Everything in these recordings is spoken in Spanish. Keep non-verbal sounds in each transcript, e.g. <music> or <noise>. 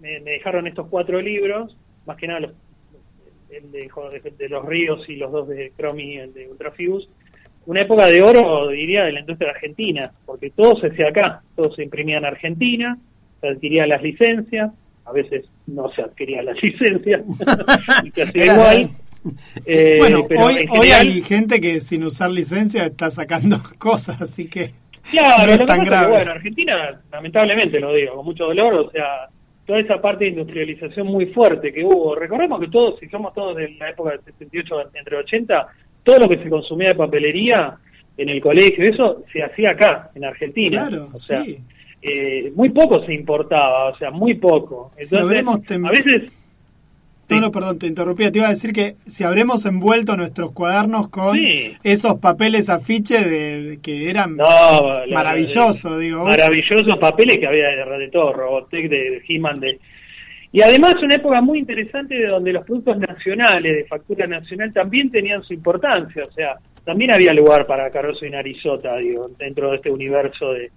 me, dejaron estos cuatro libros, más que nada los, el de, de, los ríos y los dos de Cromi y el de Ultrafuse, una época de oro, diría, de la industria argentina, porque todo se hacía acá, todo se imprimía en Argentina, se adquirían las licencias, a veces no se adquirían las <laughs> licencias, y se hacía igual. Eh, bueno, hoy, hoy hay gente que sin usar licencia está sacando <laughs> cosas, así que claro, no es tan grave. bueno, Argentina, lamentablemente lo digo, con mucho dolor, o sea, toda esa parte de industrialización muy fuerte que hubo. Recordemos que todos, si somos todos de la época del 78 entre 80, todo lo que se consumía de papelería en el colegio, eso se hacía acá, en Argentina. Claro, o sea, eh, muy poco se importaba, o sea, muy poco. Entonces, a veces... No, no, perdón, te interrumpía. Te iba a decir que si habremos envuelto nuestros cuadernos con esos papeles afiche de, que eran maravillosos, digo. Maravillosos papeles que había de, de todo, Robotech, de, He-Man, de y además una época muy interesante de donde los productos nacionales, de factura nacional, también tenían su importancia, o sea, también había lugar para Caroso y Narizota, digo, dentro de este universo de,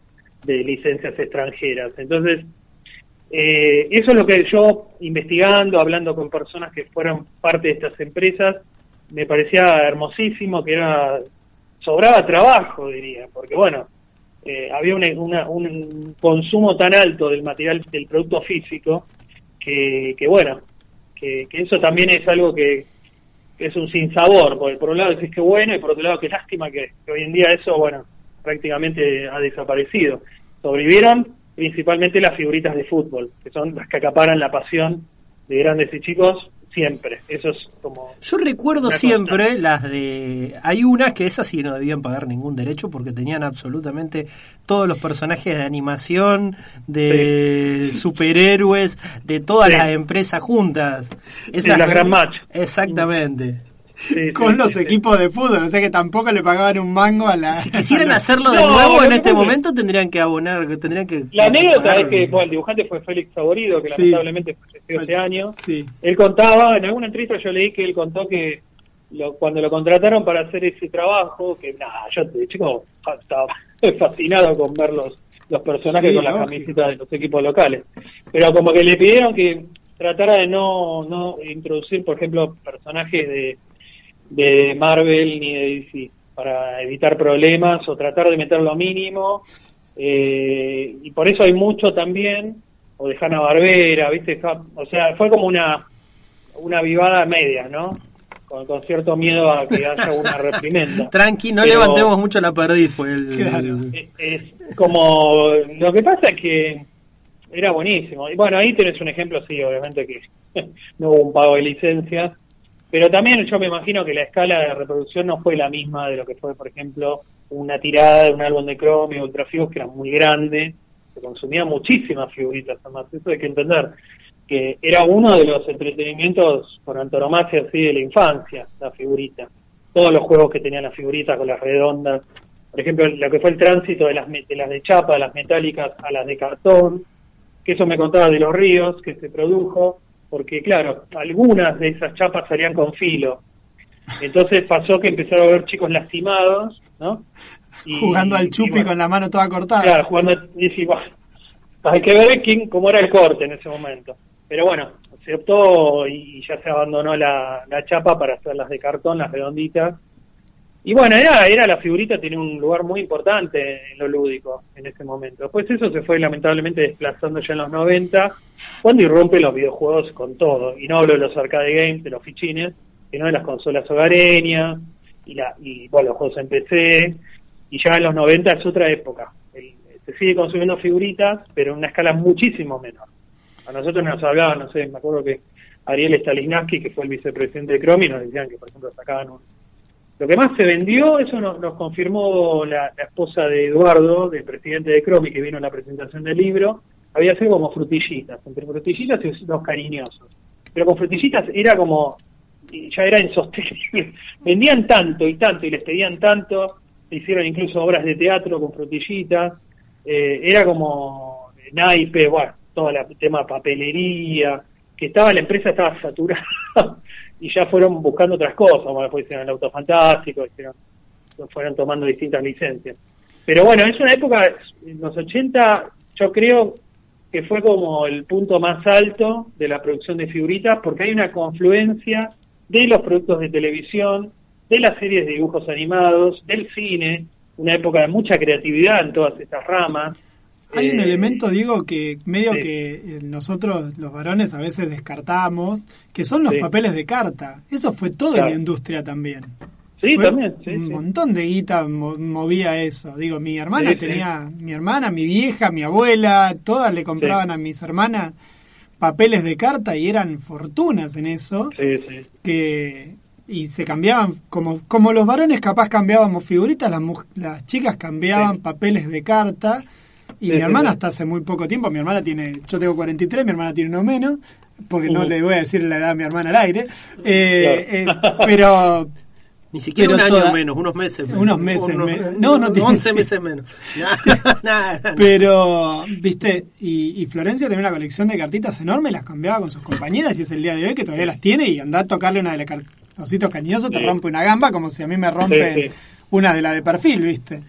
licencias extranjeras. Entonces, eh, eso es lo que yo, investigando, hablando con personas que fueron parte de estas empresas, me parecía hermosísimo, que era sobraba trabajo, diría, porque bueno, eh, había un consumo tan alto del material, del producto físico, que, bueno, que, eso también es algo que, es un sinsabor, porque por un lado decís que bueno y por otro lado que lástima que, hoy en día eso, bueno, prácticamente ha desaparecido. Sobrevivieron principalmente las figuritas de fútbol, que son las que acaparan la pasión de grandes y chicos siempre. Eso es como. Yo recuerdo siempre las de. Hay unas que esas sí no debían pagar ningún derecho porque tenían absolutamente todos los personajes de animación, de superhéroes, de todas las empresas juntas. Esas la Gran Match. Exactamente <laughs> con los equipos de fútbol, o sea que tampoco le pagaban un mango a la... Si <laughs> quisieran hacerlo de nuevo en este momento tendrían que abonar, tendrían que... La anécdota es que el dibujante fue Félix Saborido, que lamentablemente falleció ese año. Él contaba, en alguna entrevista yo leí que él contó que cuando lo contrataron para hacer ese trabajo, que nada, yo de chico estaba <laughs> fascinado con ver los, los personajes con las camisetas de los equipos locales. Pero como que le pidieron que tratara de no, no introducir, por ejemplo, personajes de de Marvel ni de DC para evitar problemas o tratar de meter lo mínimo. Eh, y por eso hay mucho también o de Hanna Barbera viste o sea fue como una una vivada media no con, cierto miedo a que haya una <laughs> reprimenda. Tranqui no levantemos mucho la perdiz fue el, es, como lo que pasa es que era buenísimo. Y bueno ahí tenés un ejemplo sí obviamente que <laughs> no hubo un pago de licencias pero también yo me imagino que la escala de reproducción no fue la misma de lo que fue, por ejemplo, una tirada de un álbum de Chrome y Ultrafigos que era muy grande, se consumía muchísimas figuritas, además, eso hay que entender, que era uno de los entretenimientos por antonomasia así de la infancia, la figurita. Todos los juegos que tenían las figuritas con las redondas, por ejemplo, lo que fue el tránsito de las, de las de chapa, las metálicas a las de cartón, que eso me contaba de los ríos que se produjo, porque claro, algunas de esas chapas salían con filo. Entonces pasó que empezaron a ver chicos lastimados, ¿no? jugando al chupi con la mano toda cortada. Claro, jugando, y hay que ver quién, cómo era el corte en ese momento. Pero bueno, se optó y ya se abandonó la, la chapa para hacer las de cartón, las redonditas, y bueno, era, era la figurita, tenía un lugar muy importante en lo lúdico en ese momento. Después eso se fue lamentablemente desplazando ya en los 90, cuando irrumpen los videojuegos con todo. Y no hablo de los arcade games, de los fichines, sino de las consolas hogareñas, y, la, y bueno, los juegos en PC. Y ya en los 90 es otra época. se sigue consumiendo figuritas, pero en una escala muchísimo menor. A nosotros nos hablaban, no sé, me acuerdo que Ariel Stalinaski, que fue el vicepresidente de Chromie, nos decían que, por ejemplo, sacaban un lo que más se vendió, eso nos, confirmó la, esposa de Eduardo, del presidente de Cromi, que vino a la presentación del libro, había sido como frutillitas, entre frutillitas y los cariñosos. Pero con frutillitas era como, ya era insostenible. <laughs> Vendían tanto y tanto y les pedían tanto, hicieron incluso obras de teatro con frutillitas, eh, era como naipe, bueno, todo el tema papelería, que estaba la empresa estaba saturada y ya fueron buscando otras cosas, como después hicieron el auto fantástico, hicieron, fueron tomando distintas licencias. Pero bueno, es una época, en los 80, yo creo que fue como el punto más alto de la producción de figuritas, porque hay una confluencia de los productos de televisión, de las series de dibujos animados, del cine, una época de mucha creatividad en todas estas ramas. Hay un eh, elemento, digo, que medio que eh, nosotros los varones a veces descartamos, que son los papeles de carta. Eso fue todo en la industria también. Sí, también. un montón de guita movía eso. Digo, mi hermana tenía, mi hermana, mi vieja, mi abuela, todas le compraban a mis hermanas papeles de carta y eran fortunas en eso. Sí, sí. Que, y se cambiaban, como, como los varones capaz cambiábamos figuritas, las, las chicas cambiaban papeles de carta. Y mi hermana hasta hace muy poco tiempo, mi hermana tiene, yo tengo 43, mi hermana tiene uno menos, porque no le voy a decir la edad a mi hermana al aire, eh, eh, pero <laughs> ni siquiera un año menos, unos meses menos. Unos meses menos. No, no 11 <laughs> meses menos. <laughs> Pero, viste, y, Florencia tenía una colección de cartitas enorme, las cambiaba con sus compañeras y es el día de hoy que todavía las tiene y anda a tocarle una de los ositos cañosos, te rompe una gamba como si a mí me rompen una de la de perfil, viste.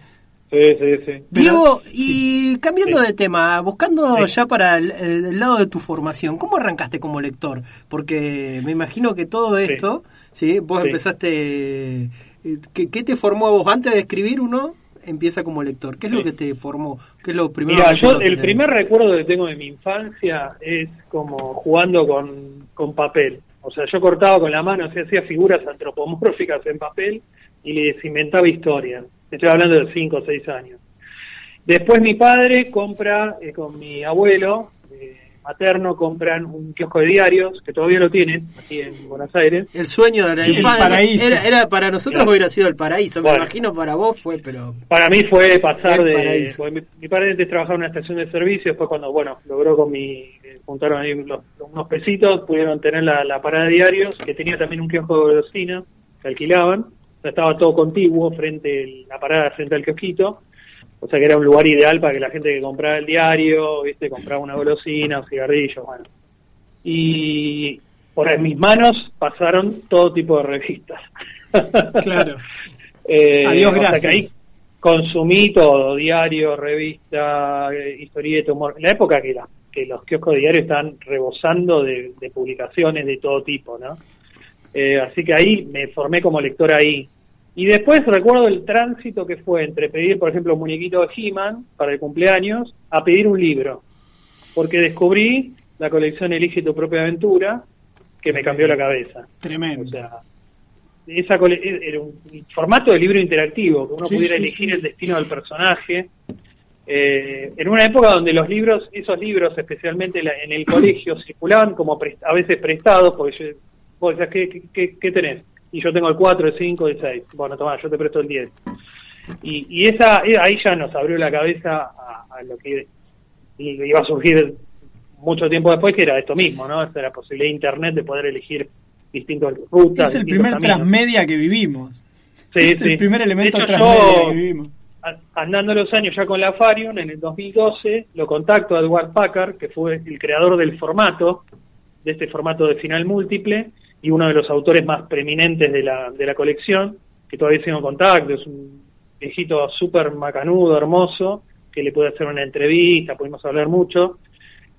Sí, sí, sí. Diego, y cambiando de tema, buscando ya para el, lado de tu formación, ¿cómo arrancaste como lector? Porque me imagino que todo esto... ¿sí? Vos empezaste... Eh, ¿qué, te formó a vos? Antes de escribir uno, empieza como lector. ¿Qué es lo que te formó? ¿Qué es lo primero Mira, yo el primer recuerdo que tengo de mi infancia es como jugando con, con papel. O sea, yo cortaba con la mano, o hacía figuras antropomórficas en papel y les inventaba historias. Estoy hablando de 5 o 6 años. Después mi padre compra eh, con mi abuelo materno compran un kiosco de diarios, que todavía lo tienen aquí en Buenos Aires. El sueño de la infancia. Era, para nosotros hubiera sido el paraíso, me imagino para vos fue, pero... Para mí fue pasar de... Mi, padre antes trabajaba en una estación de servicio, después cuando, bueno, logró con mi... Eh, juntaron ahí unos pesitos, pudieron tener la, parada de diarios, que tenía también un kiosco de cocina que alquilaban, estaba todo contiguo frente, la parada frente al kiosquito, o sea que era un lugar ideal para que la gente que compraba el diario, viste, compraba una golosina, un cigarrillo, bueno. Y por mis manos pasaron todo tipo de revistas. <laughs> Claro. eh, Adiós, gracias. que ahí consumí todo, diario, revista, eh, historieta, humor. En la época que, la, que los kioscos de diario estaban rebosando de, publicaciones de todo tipo, ¿no? Eh, así que ahí me formé como lector ahí. Y después recuerdo el tránsito que fue entre pedir, por ejemplo, un muñequito de He-Man para el cumpleaños a pedir un libro. Porque descubrí la colección Elige tu propia aventura, que me cambió la cabeza. Tremendo. O sea, esa era un formato de libro interactivo, que uno pudiera elegir el destino del personaje. Eh, en una época donde los libros, esos libros, especialmente en el <clears throat> colegio, circulaban como a veces prestados, porque yo, vos ¿qué, qué, qué tenés? y yo tengo el 4, el 5, el 6. Bueno, toma, yo te presto el 10. Y, y esa eh, ahí ya nos abrió la cabeza a, lo que iba a surgir mucho tiempo después, que era esto mismo, ¿no? Esta la posibilidad de Internet de poder elegir distintas rutas. Es el primer transmedia que vivimos. Sí, es el primer elemento transmedia que vivimos. Andando los años ya con la Farion, en el 2012, lo contacto a Edward Packard, que fue el creador del formato, de este formato de final múltiple, y uno de los autores más preeminentes de la, de la colección, que todavía sigo en contacto, es un viejito súper macanudo, hermoso, que le puede hacer una entrevista, pudimos hablar mucho,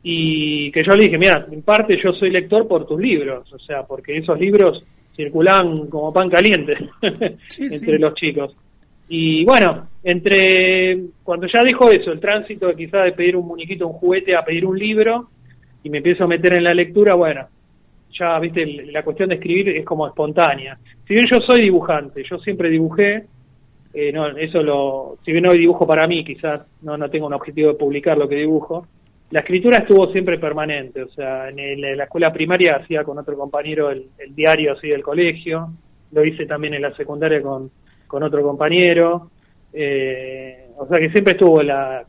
y que yo le dije, mira, en parte yo soy lector por tus libros, o sea, porque esos libros circulan como pan caliente <laughs> entre los chicos. Y bueno, entre cuando ya dijo eso, el tránsito quizá de pedir un muñequito, un juguete, a pedir un libro, y me empiezo a meter en la lectura, bueno, ya, viste, la cuestión de escribir es como espontánea. Si bien yo soy dibujante, yo siempre dibujé, eh, no, eso lo, si bien hoy dibujo para mí, quizás no, no tengo un objetivo de publicar lo que dibujo, la escritura estuvo siempre permanente, o sea, en, la escuela primaria hacía con otro compañero el, diario así del colegio, lo hice también en la secundaria con, con otro compañero, eh, o sea que siempre estuvo la,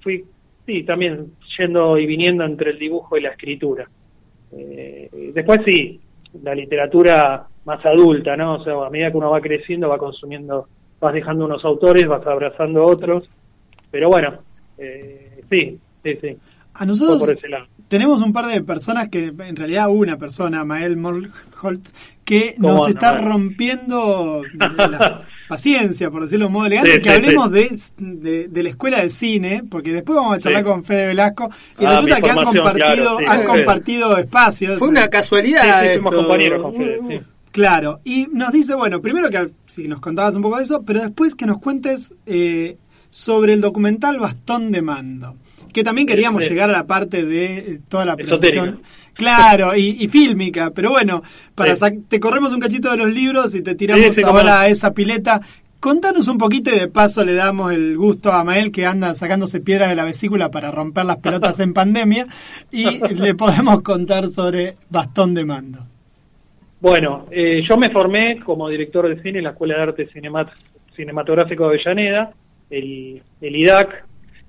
fui, sí, también yendo y viniendo entre el dibujo y la escritura. Eh, después sí, la literatura más adulta, ¿no? O sea, a medida que uno va creciendo, va consumiendo, vas dejando unos autores, vas abrazando otros, pero bueno, eh, sí, sí, sí. A nosotros tenemos un par de personas que, en realidad una persona, Mael Molholt, que nos está rompiendo <laughs> paciencia, por decirlo de un modo elegante, que hablemos de, de, la escuela de cine, porque después vamos a charlar con Fede Velasco y ah, resulta que han compartido, han compartido espacios. Fue una casualidad. fuimos compañeros con Fede, Claro, y nos dice, bueno, primero que si nos contabas un poco de eso, pero después que nos cuentes eh, sobre el documental Bastón de Mando, que también queríamos llegar a la parte de eh, toda la producción. Claro, y, fílmica, pero bueno, para te corremos un cachito de los libros y te tiramos ahora a esa pileta. Contanos un poquito y de paso le damos el gusto a Mael que anda sacándose piedras de la vesícula para romper las pelotas en pandemia y <laughs> le podemos contar sobre Bastón de Mando. Bueno, eh, yo me formé como director de cine en la Escuela de Arte Cinematográfico de Avellaneda, el, el IDAC,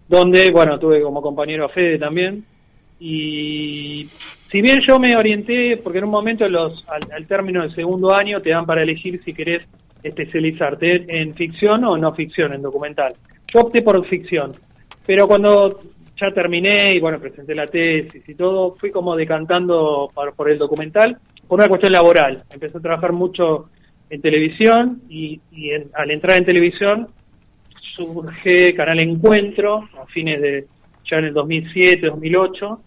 donde, bueno, tuve como compañero a Fede también. Y si bien yo me orienté, porque en un momento los, al, término del segundo año te dan para elegir si querés especializarte en ficción o no ficción, en documental. Yo opté por ficción, pero cuando ya terminé y bueno, presenté la tesis y todo, fui como decantando por el documental por una cuestión laboral. Empecé a trabajar mucho en televisión y, al entrar en televisión surge Canal Encuentro a fines de ya en el 2007, 2008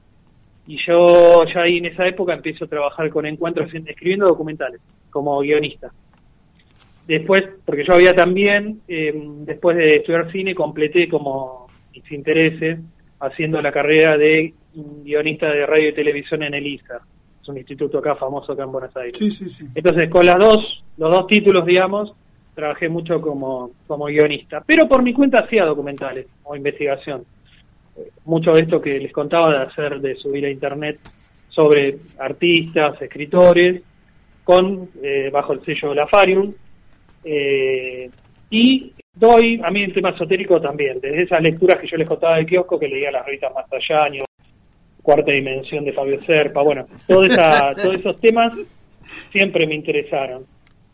y yo ya ahí en esa época empiezo a trabajar con Encuentro escribiendo documentales como guionista. Después, porque yo había también, eh, después de estudiar cine, completé como mis intereses haciendo la carrera de guionista de radio y televisión en el ISA es un instituto acá famoso acá en Buenos Aires. Sí, sí, sí. Entonces, con las dos, los dos títulos, digamos, trabajé mucho como, como guionista, pero por mi cuenta hacía documentales o investigación. Mucho de esto que les contaba de hacer, de subir a internet sobre artistas, escritores, con eh, bajo el sello de la Farium. Eh, y doy, a mí el tema esotérico también, desde esas lecturas que yo les contaba de kiosco, que leía las revistas Mastallaño, cuarta dimensión de Fabio Serpa, bueno, <laughs> todos esos temas siempre me interesaron.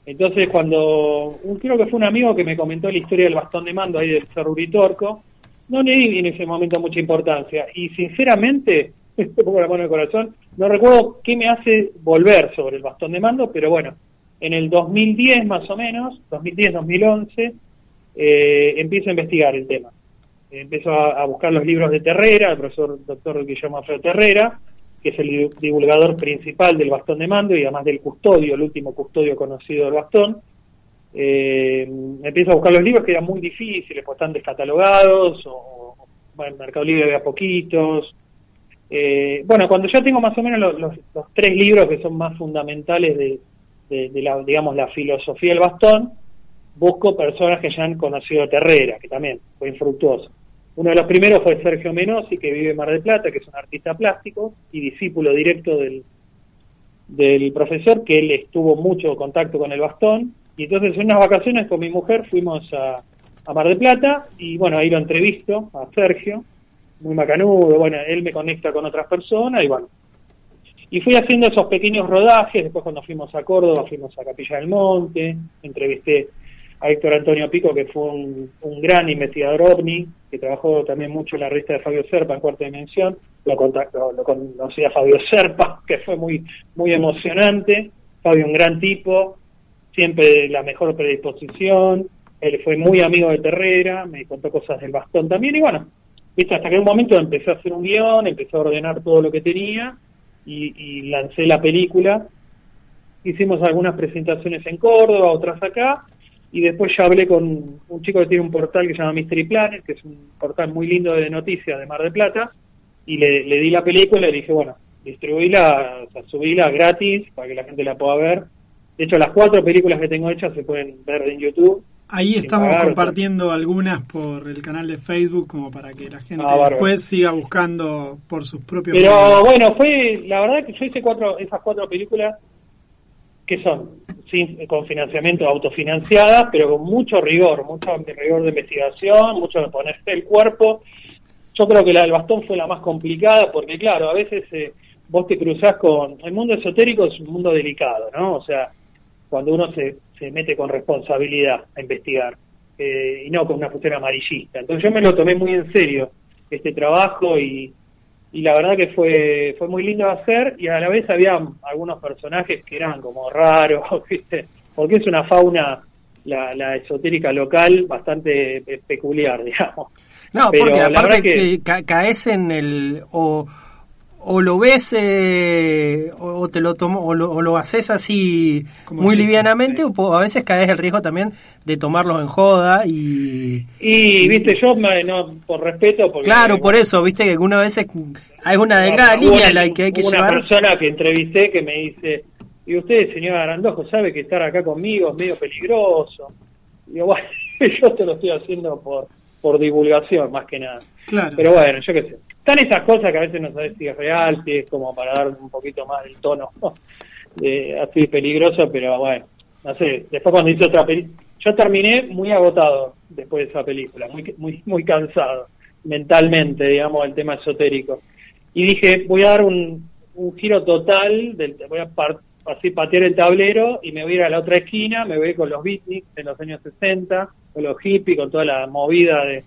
Entonces cuando, creo que fue un amigo que me comentó la historia del bastón de mando ahí del Cerro Uritorco, no le di en ese momento mucha importancia. Y sinceramente, <laughs> pongo la mano en el corazón, no recuerdo qué me hace volver sobre el bastón de mando, pero bueno, en el 2010 más o menos, 2010-2011, eh, empiezo a investigar el tema. Empezó a, buscar los libros de Terrera, el profesor doctor Guillermo Alfredo Terrera, que es el divulgador principal del bastón de mando y además del custodio, el último custodio conocido del bastón. Eh, empiezo a buscar los libros que eran muy difíciles, pues están descatalogados, o, bueno, en Mercado Libre había poquitos. Eh, bueno, cuando ya tengo más o menos los, los, tres libros que son más fundamentales de, la, digamos, la filosofía del bastón, busco personas que ya han conocido Terrera, que también fue infructuoso. Uno de los primeros fue Sergio Menosi, que vive en Mar del Plata, que es un artista plástico y discípulo directo del, del profesor, que él estuvo mucho contacto con el bastón. Y entonces en unas vacaciones con mi mujer fuimos a, a Mar del Plata y bueno, ahí lo entrevisto a Sergio, muy macanudo, bueno, él me conecta con otras personas y bueno. Y fui haciendo esos pequeños rodajes, después cuando fuimos a Córdoba fuimos a Capilla del Monte, entrevisté a Héctor Antonio Pico, que fue un, gran investigador ovni, que trabajó también mucho en la revista de Fabio Serpa en cuarta dimensión, lo, contactó, lo conocí a Fabio Serpa, <laughs> que fue muy, muy emocionante, Fabio un gran tipo, siempre la mejor predisposición, él fue muy amigo de Terrera, me contó cosas del bastón también, y bueno, ¿viste? hasta que en un momento empecé a hacer un guion, empecé a ordenar todo lo que tenía, y, lancé la película, hicimos algunas presentaciones en Córdoba, otras acá, y después ya hablé con un chico que tiene un portal que se llama Mystery Planet, que es un portal muy lindo de noticias de Mar del Plata, y le, di la película y le dije, bueno, distribuíla, o sea, subíla gratis para que la gente la pueda ver. De hecho, las cuatro películas que tengo hechas se pueden ver en YouTube. Ahí estamos compartiendo algunas por el canal de Facebook como para que la gente ah, después siga buscando por sus propios Pero bueno, fue la verdad que yo hice cuatro esas cuatro películas que son sin, con financiamiento autofinanciada, pero con mucho rigor, mucho rigor de investigación, mucho de ponerse el cuerpo. Yo creo que la del bastón fue la más complicada porque, claro, a veces eh, vos te cruzás con... El mundo esotérico es un mundo delicado, ¿no? O sea, cuando uno se, se mete con responsabilidad a investigar eh, y no con una función amarillista. Entonces yo me lo tomé muy en serio, este trabajo, y, y la verdad que fue fue muy lindo hacer y a la vez había algunos personajes que eran como raros, <laughs> ¿viste? porque es una fauna la, la esotérica local bastante peculiar, <laughs> digamos. No, porque aparte que, caes en el... O, o lo ves eh, o te lo tomo o lo, o lo haces así muy livianamente o a veces caes el riesgo también de tomarlo en joda y y viste yo no por respeto porque, claro por eso viste que algunas veces hay una delgada línea la que hay que una persona que entrevisté que me dice y usted señor Arandojo sabe que estar acá conmigo es medio peligroso y digo bueno <laughs> yo te lo estoy haciendo por por divulgación más que nada claro. pero bueno yo qué sé están esas cosas que a veces no sabes si es real, si es como para dar un poquito más el tono <laughs> así peligroso, pero bueno, no sé, después cuando hice otra película, yo terminé muy agotado después de esa película, muy, muy, muy cansado mentalmente, digamos, el tema esotérico. Y dije, voy a dar un, un giro total, del, voy a así patear el tablero y me voy a ir a la otra esquina, me voy con los beatniks de los años 60, con los hippies, con toda la movida de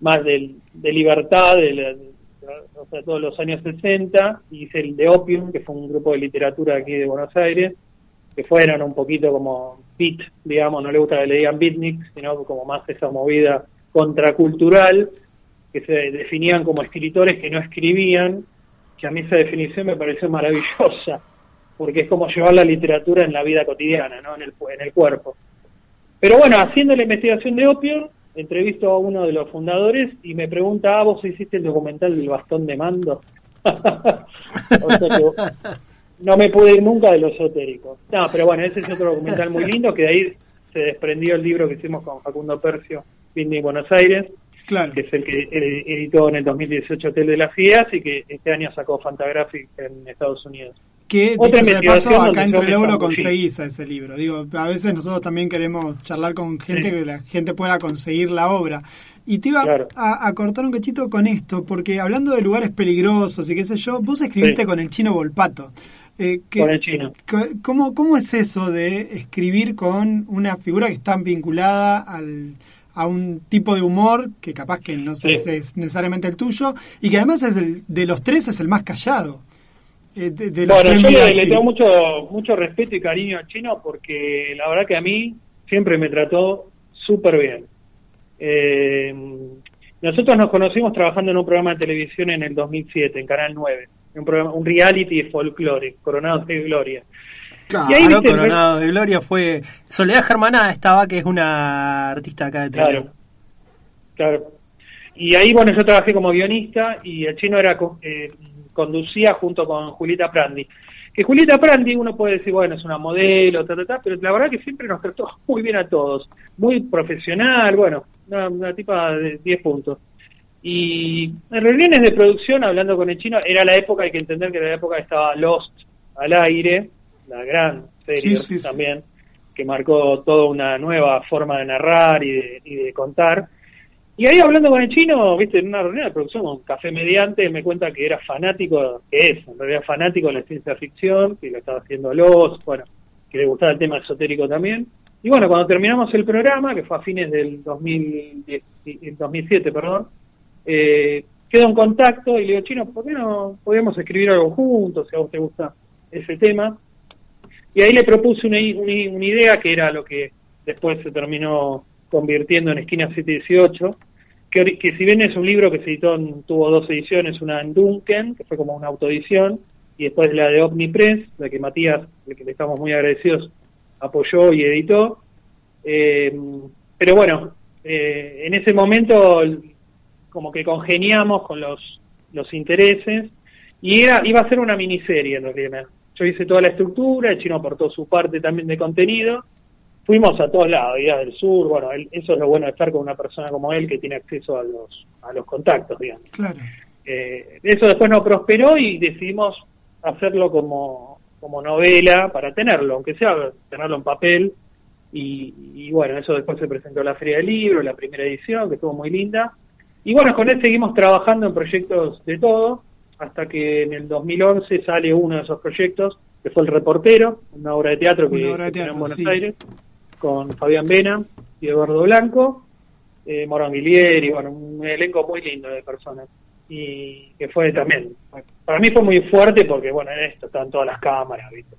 más de, de libertad, de, o sea, todos los años 60, hice el de Opium, que fue un grupo de literatura aquí de Buenos Aires, que fueron un poquito como beat, digamos, no le gusta que le digan beatniks, sino como más esa movida contracultural, que se definían como escritores que no escribían, que a mí esa definición me pareció maravillosa, porque es como llevar la literatura en la vida cotidiana, ¿no? en, el, en el cuerpo. Pero bueno, haciendo la investigación de Opium, entrevisto a uno de los fundadores y me pregunta, ah, vos hiciste el documental del bastón de mando. <laughs> o sea que no me pude ir nunca de lo esotérico. No, pero bueno, ese es otro documental muy lindo que de ahí se desprendió el libro que hicimos con Facundo Percio, Vindy Buenos Aires, claro. que es el que editó en el 2018 Hotel de las FIAs y que este año sacó Fantagraphic en Estados Unidos que de paso acá entre luego lo conseguís a ese libro. Digo, a veces nosotros también queremos charlar con gente que la gente pueda conseguir la obra. Y te iba a, cortar un cachito con esto, porque hablando de lugares peligrosos y qué sé yo, vos escribiste con el chino Volpato. Eh, con el chino. ¿cómo, ¿Cómo es eso de escribir con una figura que está vinculada al, a un tipo de humor que capaz que no sé si es necesariamente el tuyo y que además es de los tres es el más callado? Eh, bueno, yo le, tengo mucho, mucho respeto y cariño al chino porque la verdad que a mí siempre me trató súper bien. Eh, nosotros nos conocimos trabajando en un programa de televisión en el 2007, en Canal 9, un, programa, un reality de folclore, Coronados de Gloria. Claro, y ahí, Coronado de Gloria fue... Soledad Germana estaba, que es una artista acá de Claro, claro. Y ahí, bueno, yo trabajé como guionista y el chino era... Eh, conducía junto con Julieta Prandi. Que Julieta Prandi, uno puede decir, bueno, es una modelo, ta, ta, pero la verdad que siempre nos trató <laughs> muy bien a todos. Muy profesional, bueno, una, tipa de 10 puntos. Y en reuniones de producción, hablando con el chino, era la época, hay que entender que era la época estaba Lost al aire, la gran serie también, que marcó toda una nueva forma de narrar y de contar. Y ahí hablando con el chino, viste, en una reunión de producción con Café Mediante, me cuenta que era fanático, que es en realidad fanático de la ciencia ficción, que lo estaba haciendo los, bueno, que le gustaba el tema esotérico también. Y bueno, cuando terminamos el programa, que fue a fines del 2010, 2007, perdón, eh, quedó en contacto y le digo, chino, ¿por qué no podemos escribir algo juntos, si a vos te gusta ese tema? Y ahí le propuse una, una, una idea que era lo que después se terminó convirtiendo en Esquina 718, que, que si bien es un libro que se editó, tuvo dos ediciones, una en Duncan, que fue como una autoedición, y después la de Omnipress, la que Matías, de que le estamos muy agradecidos, apoyó y editó. Eh, pero bueno, eh, en ese momento como que congeniamos con los, los intereses y era, iba a ser una miniserie en realidad. Yo hice toda la estructura, el chino aportó su parte también de contenido fuimos a todos lados, Días del Sur, bueno, eso es lo bueno de estar con una persona como él que tiene acceso a los, a los contactos, digamos. Claro. Eh, eso después no prosperó y decidimos hacerlo como, como novela para tenerlo, aunque sea tenerlo en papel. Y, bueno, eso después se presentó en la Feria del Libro, la primera edición, que estuvo muy linda. Y bueno, con él seguimos trabajando en proyectos de todo, hasta que en el 2011 sale uno de esos proyectos, que fue El Reportero, una obra de teatro que en Buenos Aires con Fabián Vena y Eduardo Blanco, eh, Morán y bueno, un elenco muy lindo de personas. Y que fue también, para mí fue muy fuerte porque, bueno, en esto están todas las cámaras, ¿viste?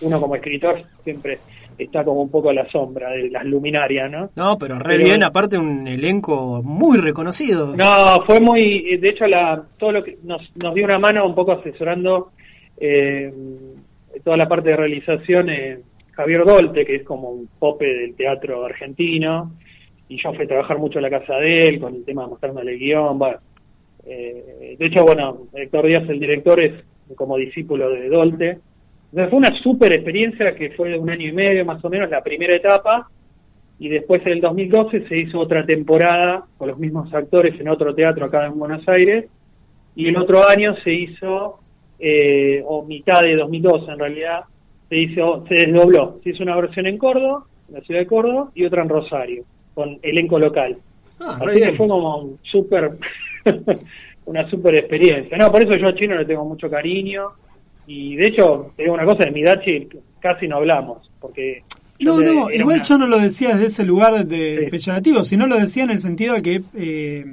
Uno como escritor siempre está como un poco a la sombra de las luminarias, ¿no? No, pero re bien, aparte un elenco muy reconocido. No, fue muy, de hecho, la, todo lo que nos, nos dio una mano un poco asesorando eh, toda la parte de realización eh, Javier Dolte, que es como un pope del teatro argentino, y yo fui a trabajar mucho en la casa de él con el tema de mostrarme el guion, eh, de hecho, bueno, Héctor Díaz, el director, es como discípulo de Dolte, fue una super experiencia que fue de un año y medio más o menos, la primera etapa, y después en el 2012 se hizo otra temporada con los mismos actores en otro teatro acá en Buenos Aires, y el otro año se hizo, eh, o mitad de 2012 en realidad, se hizo, se desdobló, se hizo una versión en Córdoba, en la ciudad de Córdoba, y otra en Rosario, con elenco local. Ah, Así que fue como un súper, <laughs> una super experiencia. No, por eso yo a Chino le tengo mucho cariño, y de hecho, te digo una cosa, de Midachi casi no hablamos, porque... No, no, igual yo no lo decía desde ese lugar de peyorativo, sino lo decía en el sentido de que eh,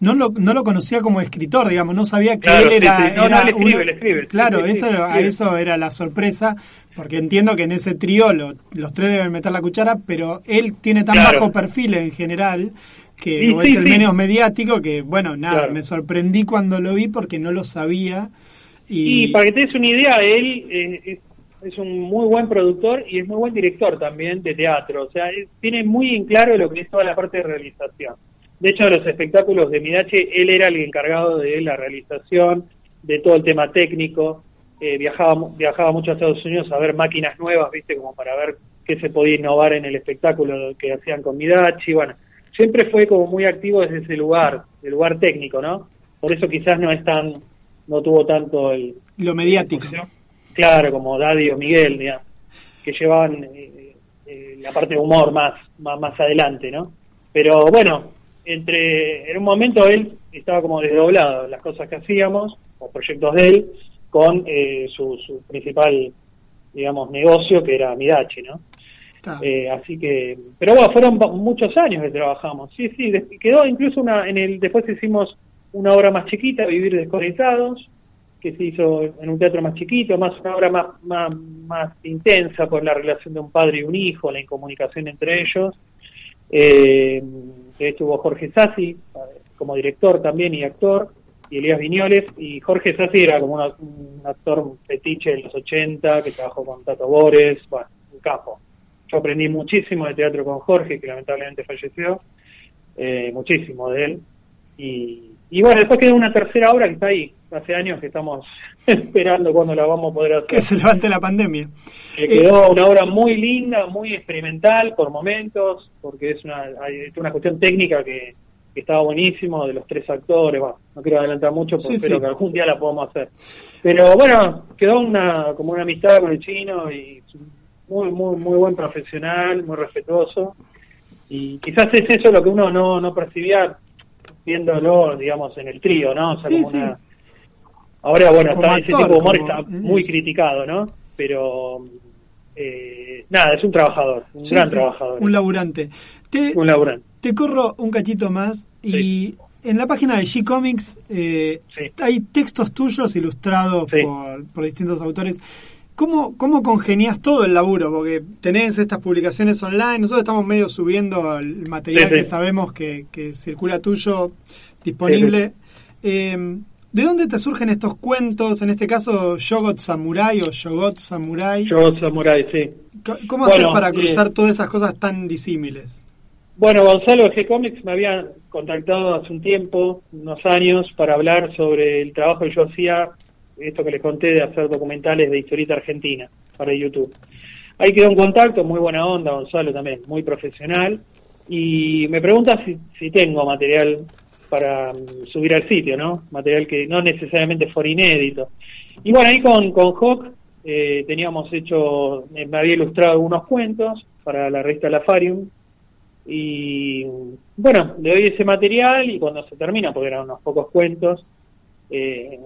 no, lo, no lo conocía como escritor, digamos, no sabía que él era... No, no, él escribe, él escribe. Claro, eso, eso era la sorpresa, porque entiendo que en ese trío los tres deben meter la cuchara, pero él tiene tan bajo perfil en general que es el menos mediático que, bueno, nada, me sorprendí cuando lo vi porque no lo sabía y, para que te des una idea, él eh, es, un muy buen productor y es muy buen director también de teatro. O sea, tiene muy en claro lo que es toda la parte de realización. De hecho, los espectáculos de Midache, él era el encargado de la realización, de todo el tema técnico. Eh, viajaba, viajaba mucho a Estados Unidos a ver máquinas nuevas, ¿viste? Como para ver qué se podía innovar en el espectáculo que hacían con Midachi. Bueno, siempre fue como muy activo desde ese lugar, el lugar técnico, ¿no? Por eso quizás no es tan no tuvo tanto el... Lo mediático. Claro, como Daddy o Miguel, digamos, que llevaban eh, eh, la parte de humor más, más, más adelante, ¿no? Pero bueno, entre en un momento él estaba como desdoblado las cosas que hacíamos, o proyectos de él, con eh, su, su principal, digamos, negocio, que era Midachi, ¿no? así que, pero bueno, fueron muchos años que trabajamos. Sí, sí, quedó incluso una, en el, después hicimos una obra más chiquita, Vivir Desconectados, que se hizo en un teatro más chiquito, más una obra más, más, más intensa por la relación de un padre y un hijo, la incomunicación entre ellos. Eh, estuvo Jorge Sassi como director también y actor, y Elías Viñoles, y Jorge Sassi era como un actor fetiche de los 80, que trabajó con Tato Bores, bueno, un capo. Yo aprendí muchísimo de teatro con Jorge, que lamentablemente falleció, eh, muchísimo de él, y, y bueno, después quedó una tercera obra que está ahí. Hace años que estamos <laughs> esperando cuando la vamos a poder hacer. Que se levante la pandemia. quedó una obra muy linda, muy experimental por momentos, porque es una, es una cuestión técnica que, estaba buenísimo, de los tres actores. Bueno, no quiero adelantar mucho, porque espero que algún día la podamos hacer. Pero bueno, quedó una como una amistad con el chino y muy, muy, muy buen profesional, muy respetuoso. Y quizás es eso lo que uno no, no percibía viéndolo, digamos, en el trío, ¿no? O sea, como Una... Ahora, bueno, ese tipo de humor está muy criticado, ¿no? Pero, eh, nada, es un trabajador, un gran trabajador. Un laburante. Te, un laburante. Te corro un cachito más y en la página de G-Comics eh, hay textos tuyos ilustrados por, por distintos autores. ¿Cómo, ¿Cómo congenias todo el laburo? Porque tenés estas publicaciones online, nosotros estamos medio subiendo el material que sabemos que, circula tuyo disponible. Em, ¿De dónde te surgen estos cuentos? En este caso, Yogot Samurai o Yogot Samurai. Yogot Samurai, sí. ¿Cómo haces para cruzar todas esas cosas tan disímiles? Bueno, Gonzalo de G-Comics me había contactado hace un tiempo, unos años, para hablar sobre el trabajo que yo hacía esto que les conté de hacer documentales de historieta argentina para YouTube. Ahí quedó un contacto, muy buena onda, Gonzalo también, muy profesional, y me pregunta si, si tengo material para mm, subir al sitio, ¿no? Material que no necesariamente fuera inédito. Y bueno, ahí con, con Hawk eh, teníamos hecho, me había ilustrado algunos cuentos para la revista Lafarium, y bueno, le doy ese material y cuando se termina, porque eran unos pocos cuentos, eh,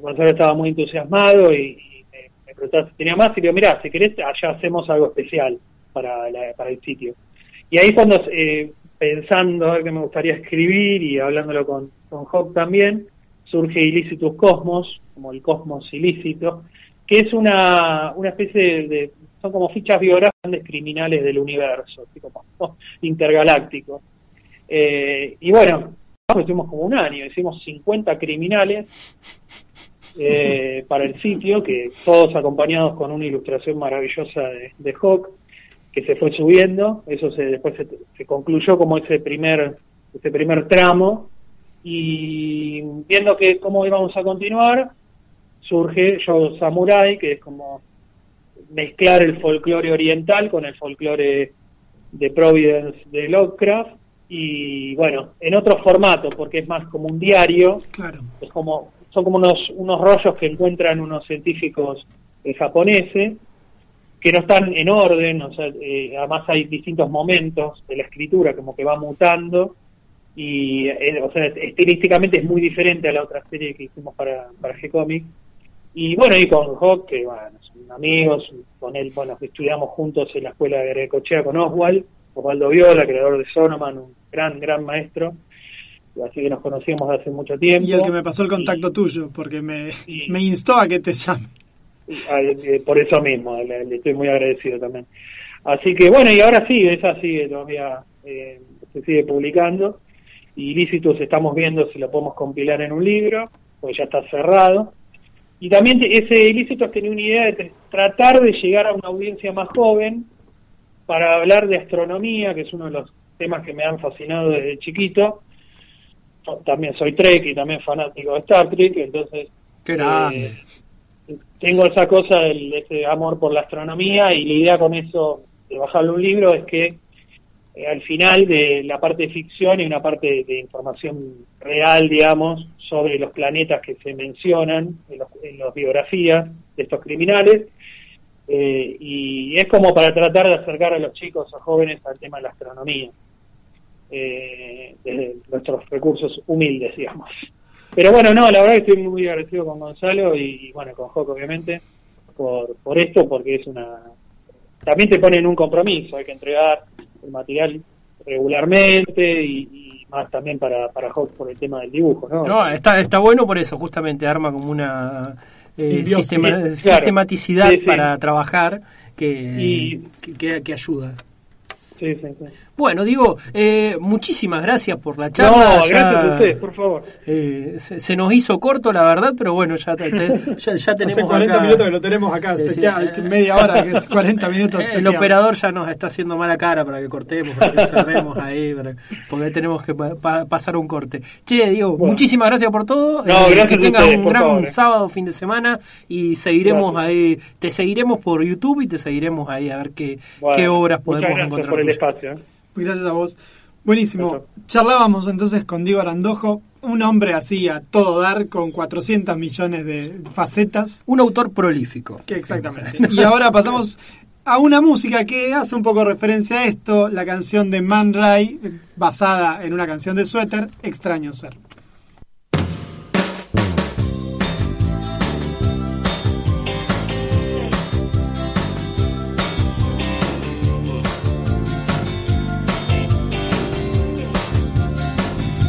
Gonzalo estaba muy entusiasmado y, me, preguntaba si tenía más y le digo, mira, si querés, allá hacemos algo especial para, para el sitio. Y ahí cuando, eh, pensando a ver qué me gustaría escribir y hablándolo con, con Hawk también, surge Ilícitus Cosmos, como el cosmos ilícito, que es una, una especie de, son como fichas biográficas criminales del universo, así como <laughs> intergalácticos. Eh, y bueno, estuvimos como un año, hicimos 50 criminales eh, <laughs> para el sitio, que todos acompañados con una ilustración maravillosa de, de Hawk, que se fue subiendo, eso se, después se, concluyó como ese primer, ese primer tramo, y viendo que cómo íbamos a continuar, surge Yo Samurai, que es como mezclar el folclore oriental con el folclore de Providence de Lovecraft, y bueno, en otro formato, porque es más como un diario, claro. es como, son como unos, unos rollos que encuentran unos científicos eh, japoneses, que no están en orden, o sea, eh, además hay distintos momentos de la escritura como que va mutando, y eh, o sea, estilísticamente es muy diferente a la otra serie que hicimos para, para G-Comic. Y bueno, y con Hawk, que bueno, amigos, con él, bueno, estudiamos juntos en la escuela de Grecochea con Oswald, Osvaldo Viola, creador de Sonoman, un gran, gran maestro. Así que nos conocíamos hace mucho tiempo. Y el que me pasó el contacto tuyo, porque me, me instó a que te llame. Eh, por eso mismo, le, estoy muy agradecido también. Así que bueno, y ahora sí, esa sigue todavía, eh, se sigue publicando. Y Ilícitos estamos viendo si lo podemos compilar en un libro, pues ya está cerrado. Y también ese Ilícitos tenía una idea de tratar de llegar a una audiencia más joven, para hablar de astronomía, que es uno de los temas que me han fascinado desde chiquito. También soy Trek y también fanático de Star Trek, entonces eh, tengo esa cosa, el, ese amor por la astronomía y la idea con eso de bajarle un libro es que eh, al final de la parte de ficción y una parte de, información real, digamos, sobre los planetas que se mencionan en, en las biografías de estos criminales, eh, y es como para tratar de acercar a los chicos o jóvenes al tema de la astronomía, eh, desde nuestros recursos humildes, digamos. Pero bueno, no, la verdad que estoy muy agradecido con Gonzalo y, bueno, con Joco obviamente, por, por esto, porque es una... También te ponen un compromiso, hay que entregar el material regularmente y, más también para, para por el tema del dibujo, ¿no? No, está, está bueno por eso, justamente arma como una eh, sistematicidad para trabajar que, que, que, ayuda. Bueno, digo, eh, muchísimas gracias por la charla. No, gracias a ustedes, por favor. Eh, se, nos hizo corto, la verdad, pero bueno, ya, <laughs> ya, tenemos. Hace 40 minutos que lo tenemos acá, media hora, que <laughs> es 40 minutos. El operador ya nos está haciendo mala cara para que cortemos, para que <laughs> cerremos ahí, porque tenemos que pasar un corte. Che, digo, muchísimas gracias por todo. Eh, que tengas un gran sábado, fin de semana y seguiremos ahí, te seguiremos por YouTube y te seguiremos ahí a ver qué, qué obras podemos encontrar espacio. Gracias a vos. Buenísimo. Charlábamos entonces con Diego Arandojo, un hombre así a todo dar, con 400 millones de facetas. Un autor prolífico. Que exactamente. <laughs> y ahora pasamos a una música que hace un poco referencia a esto, la canción de Man Ray, basada en una canción de Suéter, Extraño Ser.